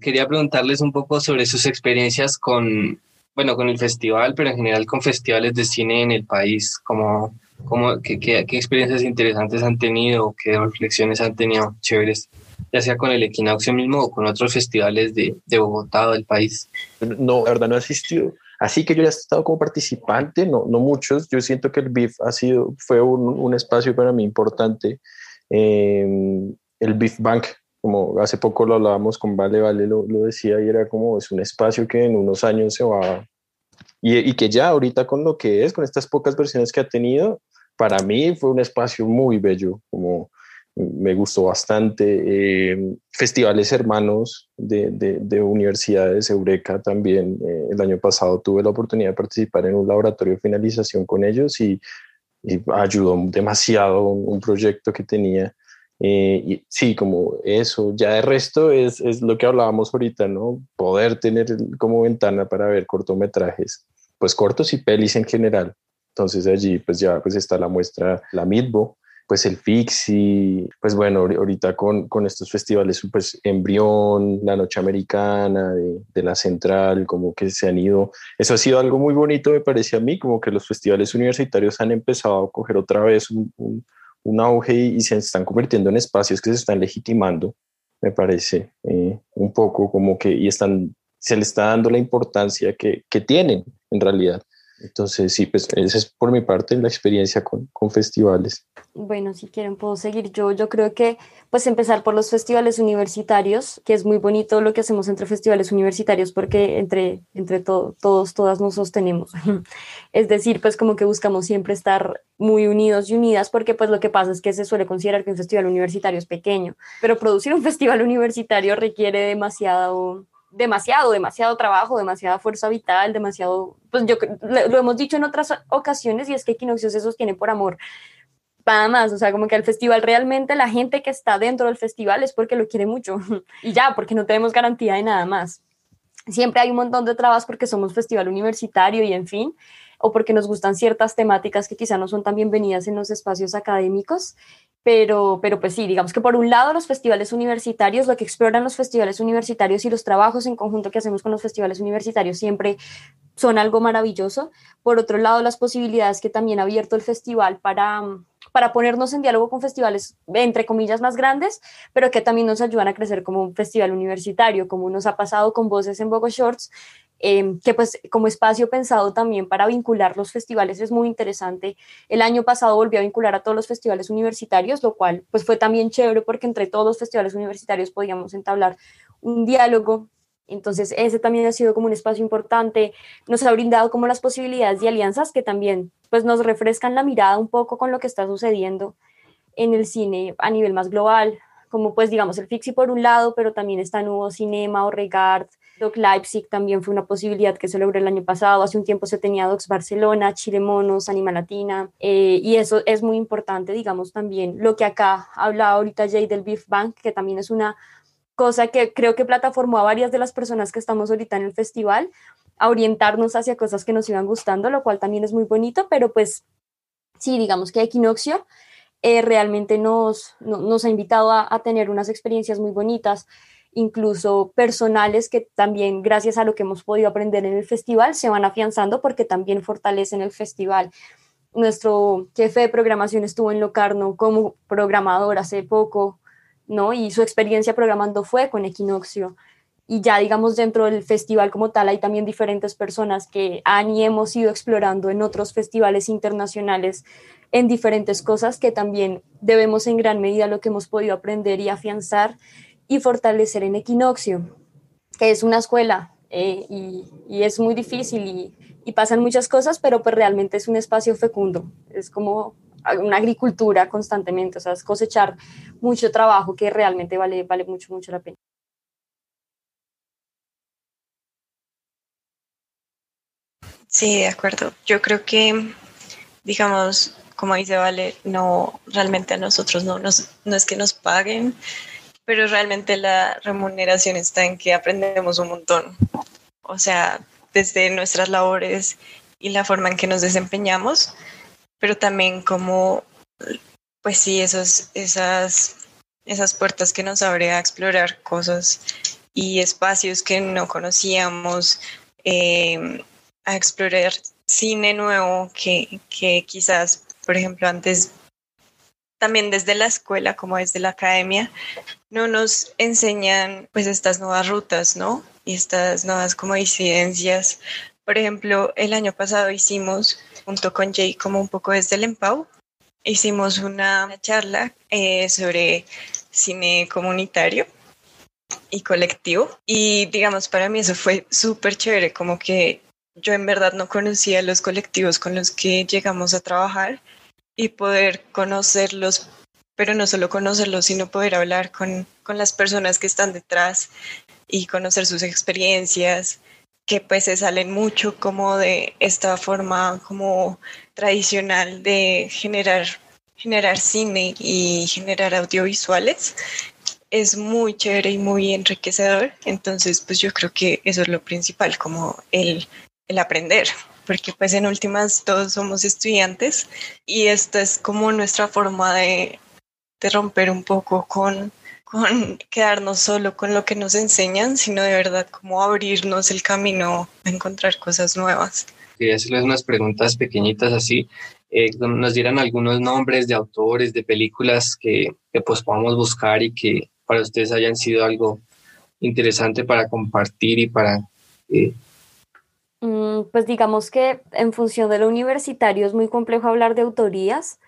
Quería preguntarles un poco sobre sus experiencias con, bueno, con el festival, pero en general con festivales de cine en el país, como, como qué, qué, qué experiencias interesantes han tenido, qué reflexiones han tenido chéveres ya sea con el equinoccio mismo o con otros festivales de, de Bogotá o del país? No, la verdad no he asistido. Así que yo ya he estado como participante, no, no muchos. Yo siento que el BIF ha sido, fue un, un espacio para mí importante. Eh, el BIF Bank, como hace poco lo hablábamos con Vale, Vale lo, lo, decía y era como es un espacio que en unos años se va y, y, que ya ahorita con lo que es, con estas pocas versiones que ha tenido, para mí fue un espacio muy bello, como me gustó bastante. Eh, festivales hermanos de, de, de, universidades, Eureka también. Eh, el año pasado tuve la oportunidad de participar en un laboratorio de finalización con ellos y, ayudó demasiado un, un, proyecto que tenía. Eh, y sí, como eso, ya de resto es, es lo que hablábamos ahorita, ¿no? Poder tener como ventana para ver cortometrajes, pues cortos y pelis en general. Entonces allí pues ya pues está la muestra, la Midbo, pues el Fixi, pues bueno, ahorita con, con estos festivales, pues Embrión, la Noche Americana, de, de, la Central, como que se han ido, eso ha sido algo muy bonito, me parece a mí, como que los festivales universitarios han empezado a coger otra vez un, un, un auge y, y, se están convirtiendo en espacios que se están legitimando, me parece, eh, un poco como que, y están, se le está dando la importancia que, que tienen en realidad. Entonces, sí, pues esa es por mi parte la experiencia con, con, festivales. Bueno, si quieren puedo seguir yo. Yo creo que pues empezar por los festivales universitarios, que es muy bonito lo que hacemos entre festivales universitarios porque entre, entre to todos, todas nos sostenemos. es decir, pues como que buscamos siempre estar muy unidos y unidas porque pues lo que pasa es que se suele considerar que un festival universitario es pequeño, pero producir un festival universitario requiere demasiado demasiado, demasiado trabajo, demasiada fuerza vital, demasiado, pues yo lo hemos dicho en otras ocasiones y es que Equinoccio se sostiene por amor. Nada más, o sea, como que el festival realmente la gente que está dentro del festival es porque lo quiere mucho y ya, porque no tenemos garantía de nada más. siempre hay un montón de trabas porque somos festival universitario y en fin, o porque nos gustan ciertas temáticas que quizá no son tan bienvenidas en los espacios académicos. Pero, pero pues sí, digamos que por un lado los festivales universitarios, lo que exploran los festivales universitarios y los trabajos en conjunto que hacemos con los festivales universitarios siempre son algo maravilloso. Por otro lado, las posibilidades que también ha abierto el festival para, para ponernos en diálogo con festivales, entre comillas, más grandes, pero que también nos ayudan a crecer como un festival universitario, como nos ha pasado con Voces en Bogo Shorts, Em, que pues como espacio pensado también para vincular los festivales es muy interesante. El año pasado volvió a vincular a todos los festivales universitarios, lo cual pues fue también chévere porque entre todos los festivales universitarios podíamos entablar un diálogo. Entonces ese también ha sido como un espacio importante, nos ha brindado como las posibilidades de alianzas que también pues nos refrescan la mirada un poco con lo que está sucediendo en el cine a nivel más global, como pues digamos el Fixi por un lado, pero también está Nuevo Cinema o Regard, Doc Leipzig también fue una posibilidad que se logró el año pasado. Hace un tiempo se tenía Docs Barcelona, Chile Monos, Anima Latina, eh, y eso es muy importante, digamos, también lo que acá habla ahorita Jay del Beef Bank, que también es una cosa que creo que plataformó a varias de las personas que estamos ahorita en el festival a orientarnos hacia cosas que nos iban gustando, lo cual también es muy bonito, pero pues sí, digamos que Equinoxio eh, realmente nos, nos ha invitado a tener unas experiencias muy bonitas incluso personales que también gracias a lo que hemos podido aprender en el festival se van afianzando porque también fortalecen el festival. Nuestro jefe de programación estuvo en Locarno como programador hace poco, ¿no? Y su experiencia programando fue con Equinoxio. Y ya, digamos, dentro del festival como tal, hay también diferentes personas que han y hemos ido explorando en otros festivales internacionales en diferentes cosas que también debemos en gran medida lo que hemos podido aprender y afianzar y fortalecer en Equinoccio, que es una escuela eh, y, es muy difícil y, pasan muchas cosas, pero pues realmente es un espacio fecundo, es como una agricultura constantemente, o sea, es cosechar mucho trabajo que realmente vale, vale mucho, mucho la pena. Sí, de acuerdo. Yo creo que, digamos, como dice Vale, no, realmente a nosotros no, nos, no es que nos paguen, pero realmente la remuneración está en que aprendemos un montón. O sea, desde nuestras labores y la forma en que nos desempeñamos, pero también como, pues sí, esos, esas, esas puertas que nos abre a explorar cosas y espacios que no conocíamos, em, a explorar cine nuevo que, que quizás, por ejemplo, antes también desde la escuela como desde la academia, no nos enseñan pues estas nuevas rutas, ¿no? Y estas nuevas como incidencias. Por ejemplo, el año pasado hicimos, junto con Jay, como un poco desde el EMPAU, hicimos una charla eh, sobre cine comunitario y colectivo. Y digamos, para mí eso fue súper chévere, como que yo en verdad no conocía los colectivos con los que llegamos a trabajar y poder conocerlos, pero no solo conocerlos, sino poder hablar con, con las personas que están detrás y conocer sus experiencias, que pues se salen mucho como de esta forma como tradicional de generar, generar cine y generar audiovisuales. Es muy chévere y muy enriquecedor. Entonces, pues yo creo que eso es lo principal, como el, el aprender porque pues en últimas todos somos estudiantes y esta es como nuestra forma de, de romper un poco con, con quedarnos solo con lo que nos enseñan, sino de verdad como abrirnos el camino a encontrar cosas nuevas. Quería hacerles unas preguntas pequeñitas así. Eh, nos dieran algunos nombres de autores, de películas que, que pues podamos buscar y que para ustedes hayan sido algo interesante para compartir y para eh, pues digamos que en función de lo universitario es muy complejo hablar de autorías,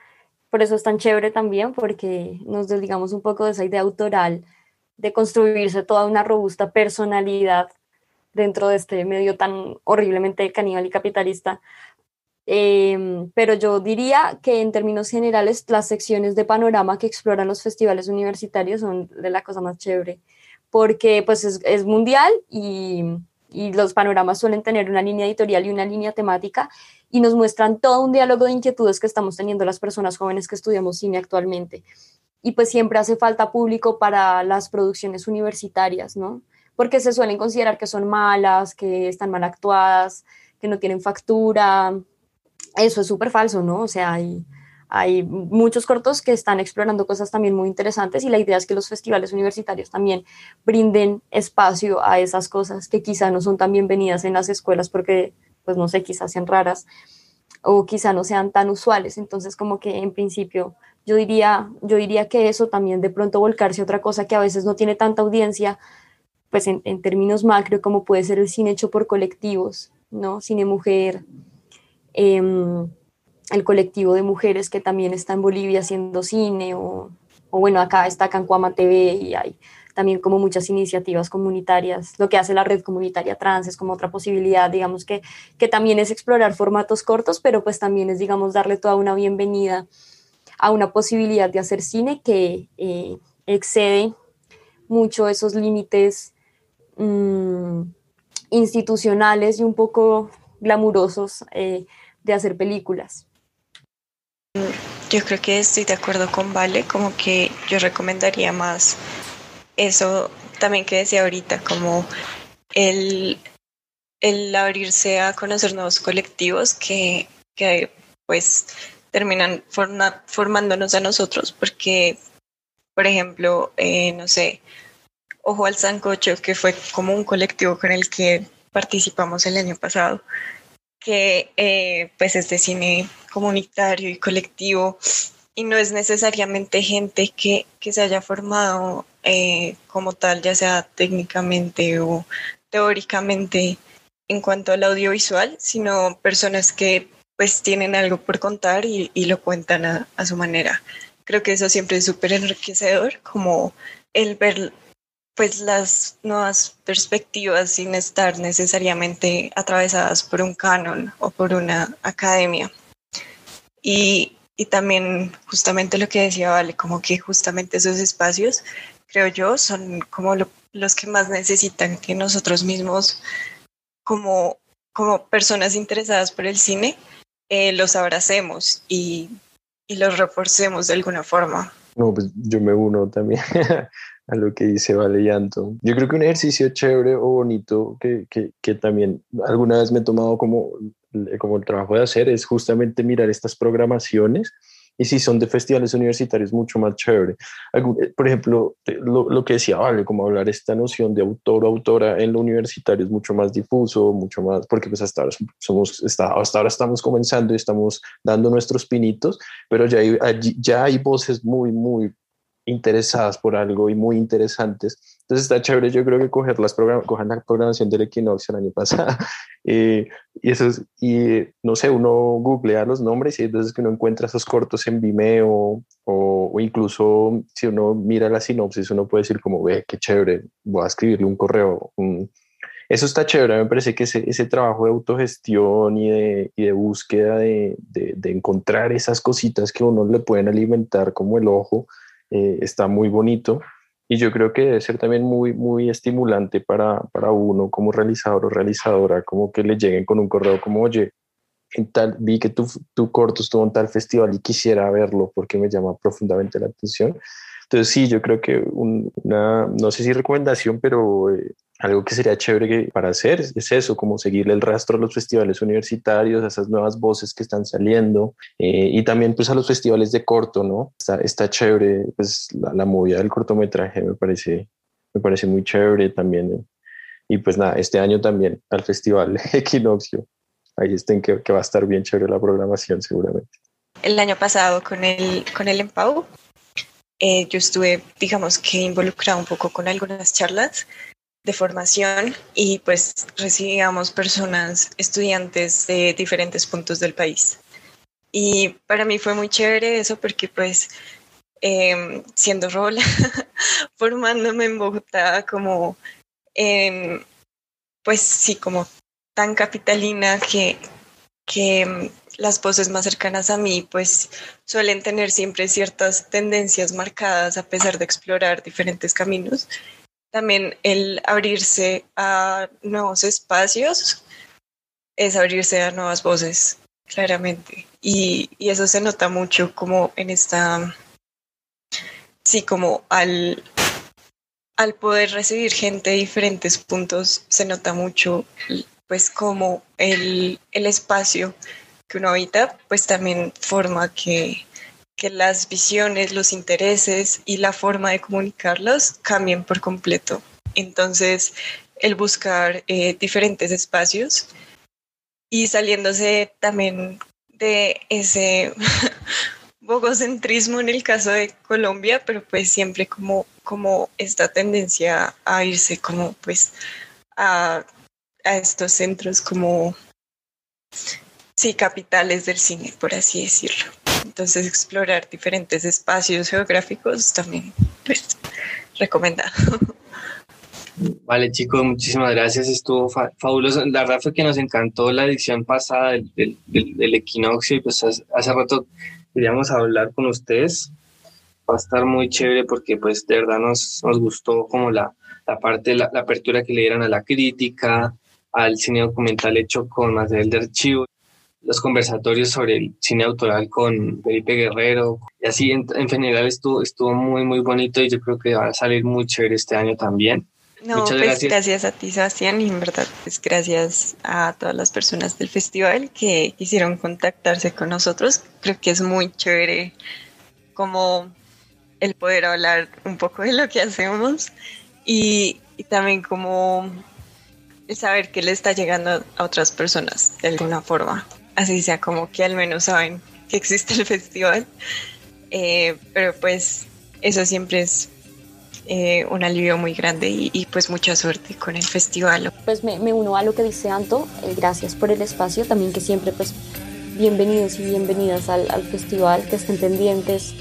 por eso es tan chévere también, porque nos desligamos un poco de esa idea autoral de construirse toda una robusta personalidad dentro de este medio tan horriblemente caníbal y capitalista. Em, pero yo diría que en términos generales las secciones de panorama que exploran los festivales universitarios son de la cosa más chévere, porque pues es, es mundial y y los panoramas suelen tener una línea editorial y una línea temática y nos muestran todo un diálogo de inquietudes que estamos teniendo las personas jóvenes que estudiamos cine actualmente. Y pues siempre hace falta público para las producciones universitarias, ¿no? porque se suelen considerar que son malas, que están mal actuadas, que no tienen factura. Eso es súper falso, ¿no? O sea, hay, hay muchos cortos que están explorando cosas también muy interesantes y la idea es que los festivales universitarios también brinden espacio a esas cosas que quizá no son tan bienvenidas en las escuelas porque, pues no sé, quizás sean raras o quizá no sean tan usuales. Entonces, como que en principio yo diría, yo diría que eso también de pronto volcarse a otra cosa que a veces no tiene tanta audiencia, pues en, términos macro, como puede ser el cine hecho por colectivos, ¿no? Cine Mujer, em, el colectivo de mujeres que también está en Bolivia haciendo cine, o, o bueno, acá está Cancuama TV y hay también como muchas iniciativas comunitarias. Lo que hace la red comunitaria trans es como otra posibilidad, digamos que, que también es explorar formatos cortos, pero pues también es, digamos, darle toda una bienvenida a una posibilidad de hacer cine que eh, excede mucho esos límites mm, institucionales y un poco glamurosos eh, de hacer películas. Yo creo que estoy de acuerdo con Vale, como que yo recomendaría más eso también que decía ahorita, como el, el abrirse a conocer nuevos colectivos que, que pues terminan formándonos a nosotros, porque, por ejemplo, eh, no sé, Ojo al Sancocho, que fue como un colectivo con el que participamos el año pasado, que eh, pues es de cine comunitario y colectivo y no es necesariamente gente que, que se haya formado eh, como tal, ya sea técnicamente o teóricamente en cuanto al audiovisual, sino personas que pues tienen algo por contar y, lo cuentan a, a, su manera. Creo que eso siempre es súper enriquecedor, como el ver pues las nuevas perspectivas sin estar necesariamente atravesadas por un canon o por una academia. Y, y también justamente lo que decía Vale, como que justamente esos espacios, creo yo, son como los que más necesitan que nosotros mismos, como, como personas interesadas por el cine, eh, los abracemos y, y, los reforcemos de alguna forma. No, pues yo me uno también a lo que dice Vale Llanto. Yo creo que un ejercicio chévere o bonito que, que, que, también alguna vez me he tomado como, como el trabajo de hacer es justamente mirar estas programaciones y si son de festivales universitarios, mucho más chévere. Eh, por ejemplo, lo, lo, que decía, vale, como hablar esta noción de autor o autora en lo universitario es mucho más difuso, mucho más, porque pues hasta ahora, somos, hasta ahora estamos comenzando y estamos dando nuestros pinitos, pero ya hay, ya hay voces muy, muy interesadas por algo y muy interesantes. Entonces está chévere, yo creo que coger las coger la programación del equinoccio el año pasado eh, y eso es, y no sé, uno googlea los nombres y entonces que uno encuentra esos cortos en Vimeo o, o, incluso si uno mira la sinopsis uno puede decir como, ve, qué chévere, voy a escribirle un correo. eso está chévere, me parece que ese, ese trabajo de autogestión y de, y de búsqueda de, de, de encontrar esas cositas que uno le pueden alimentar como el ojo, eh, está muy bonito y yo creo que debe ser también muy, muy estimulante para, para uno como realizador o realizadora, como que le lleguen con un correo como, oye, en tal, vi que tu, tu corto estuvo en tal festival y quisiera verlo porque me llama profundamente la atención. Entonces sí, yo creo que una, no sé si recomendación, pero eh, algo que sería chévere para hacer es eso, como seguirle el rastro a los festivales universitarios, a esas nuevas voces que están saliendo eh, y también pues a los festivales de corto, ¿no? Está, está chévere, pues la, la, movida del cortometraje me parece, me parece muy chévere también. Y pues nada, este año también al festival Equinoccio. Ahí estén que, que va a estar bien chévere la programación seguramente. El año pasado con el, con el EMPAU, eh, yo estuve, digamos que involucrado un poco con algunas charlas de formación y pues recibíamos personas, estudiantes de diferentes puntos del país. Y para mí fue muy chévere eso porque pues em, siendo rol, formándome en Bogotá como, em, pues sí, como tan capitalina que, que em, las voces más cercanas a mí pues suelen tener siempre ciertas tendencias marcadas a pesar de explorar diferentes caminos también el abrirse a nuevos espacios es abrirse a nuevas voces, claramente. Y, y eso se nota mucho como en esta, sí, como al, al poder recibir gente de diferentes puntos se nota mucho pues como el, el espacio que uno habita pues también forma que, que las visiones, los intereses y la forma de comunicarlos cambien por completo. Entonces, el buscar eh, diferentes espacios y saliéndose también de ese bogocentrismo en el caso de Colombia, pero pues siempre como, como esta tendencia a irse como pues a, a estos centros como sí, capitales del cine, por así decirlo. Entonces explorar diferentes espacios geográficos también pues recomendado. Vale, chicos, muchísimas gracias. Estuvo fabuloso. La verdad fue que nos encantó la edición pasada del, del, equinoccio y pues hace, rato queríamos hablar con ustedes. Va a estar muy chévere porque pues de verdad nos, nos gustó como la, la parte, la, la, apertura que le dieron a la crítica, al cine documental hecho con material de archivo, los conversatorios sobre el cine autoral con Felipe Guerrero y así en, en general estuvo, estuvo muy muy bonito y yo creo que va a salir muy chévere este año también. No, pues gracias. a ti, Sebastián, y en verdad, pues gracias a todas las personas del festival que quisieron contactarse con nosotros. Creo que es muy chévere como el poder hablar un poco de lo que hacemos y, también como el saber que le está llegando a otras personas de alguna forma. Así sea como que al menos saben que existe el festival. Eh, pero pues eso siempre es eh, un alivio muy grande y, pues mucha suerte con el festival. Pues me, uno a lo que dice Anto, eh, gracias por el espacio, también que siempre pues bienvenidos y bienvenidas al, festival, que estén pendientes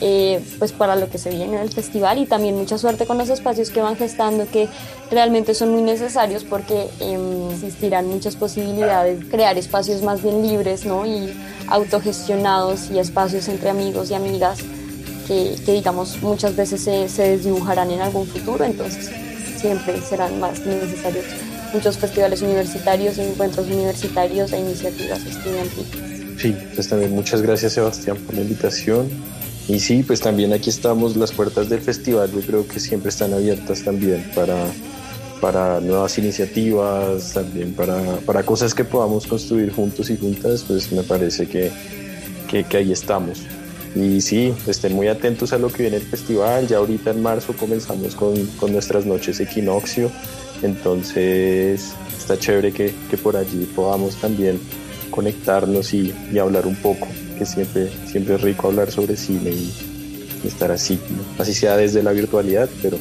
eh, pues para lo que se viene en el festival y también mucha suerte con los espacios que van gestando que realmente son muy necesarios porque em, existirán muchas posibilidades de crear espacios más bien libres ¿no? y autogestionados y espacios entre amigos y amigas que, digamos muchas veces se, se, desdibujarán en algún futuro, entonces siempre serán más necesarios muchos festivales universitarios, encuentros universitarios e iniciativas estudiantiles. Sí, pues también muchas gracias Sebastián por la invitación. Y sí, pues también aquí estamos, las puertas del festival yo creo que siempre están abiertas también para, para nuevas iniciativas, también para, para cosas que podamos construir juntos y juntas, pues me parece que, que, ahí estamos. Y sí, estén muy atentos a lo que viene el festival. Ya ahorita en marzo comenzamos con, con nuestras noches equinoccio. Entonces está chévere que, que por allí podamos también conectarnos y, y, hablar un poco, que siempre, siempre es rico hablar sobre cine y, estar así, así sea desde la virtualidad, pero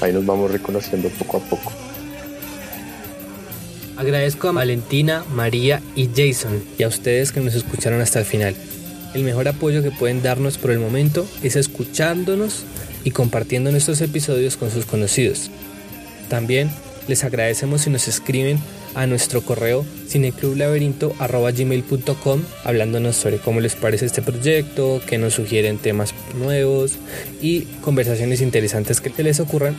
ahí nos vamos reconociendo poco a poco. Agradezco a Valentina, María y Jason y a ustedes que nos escucharon hasta el final. El mejor apoyo que pueden darnos por el momento es escuchándonos y compartiendo nuestros episodios con sus conocidos. También les agradecemos si nos escriben a nuestro correo cineclublaberinto.com hablándonos sobre cómo les parece este proyecto, que nos sugieren temas nuevos y conversaciones interesantes que les ocurran.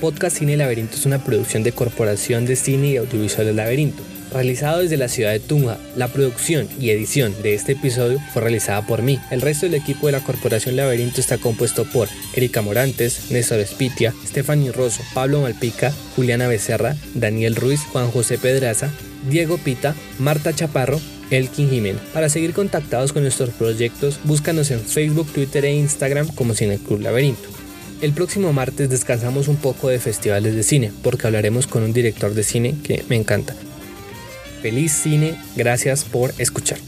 Podcast Cine Laberinto es una producción de Corporación de Cine y Audiovisuales Laberinto realizado desde la ciudad de Tunja. La producción y edición de este episodio fue realizada por mí. El resto del equipo de la Corporación Laberinto está compuesto por Erika Morantes, Néstor Espitia, Stephanie Rosso, Pablo Malpica, Juliana Becerra, Daniel Ruiz, Juan José Pedraza, Diego Pita, Marta Chaparro, Elkin Jiménez. Para seguir contactados con nuestros proyectos, búscanos en Facebook, Twitter e Instagram como Cineclub Laberinto. El próximo martes descansamos un poco de festivales de cine, porque hablaremos con un director de cine que me encanta. Feliz cine, gracias por escuchar.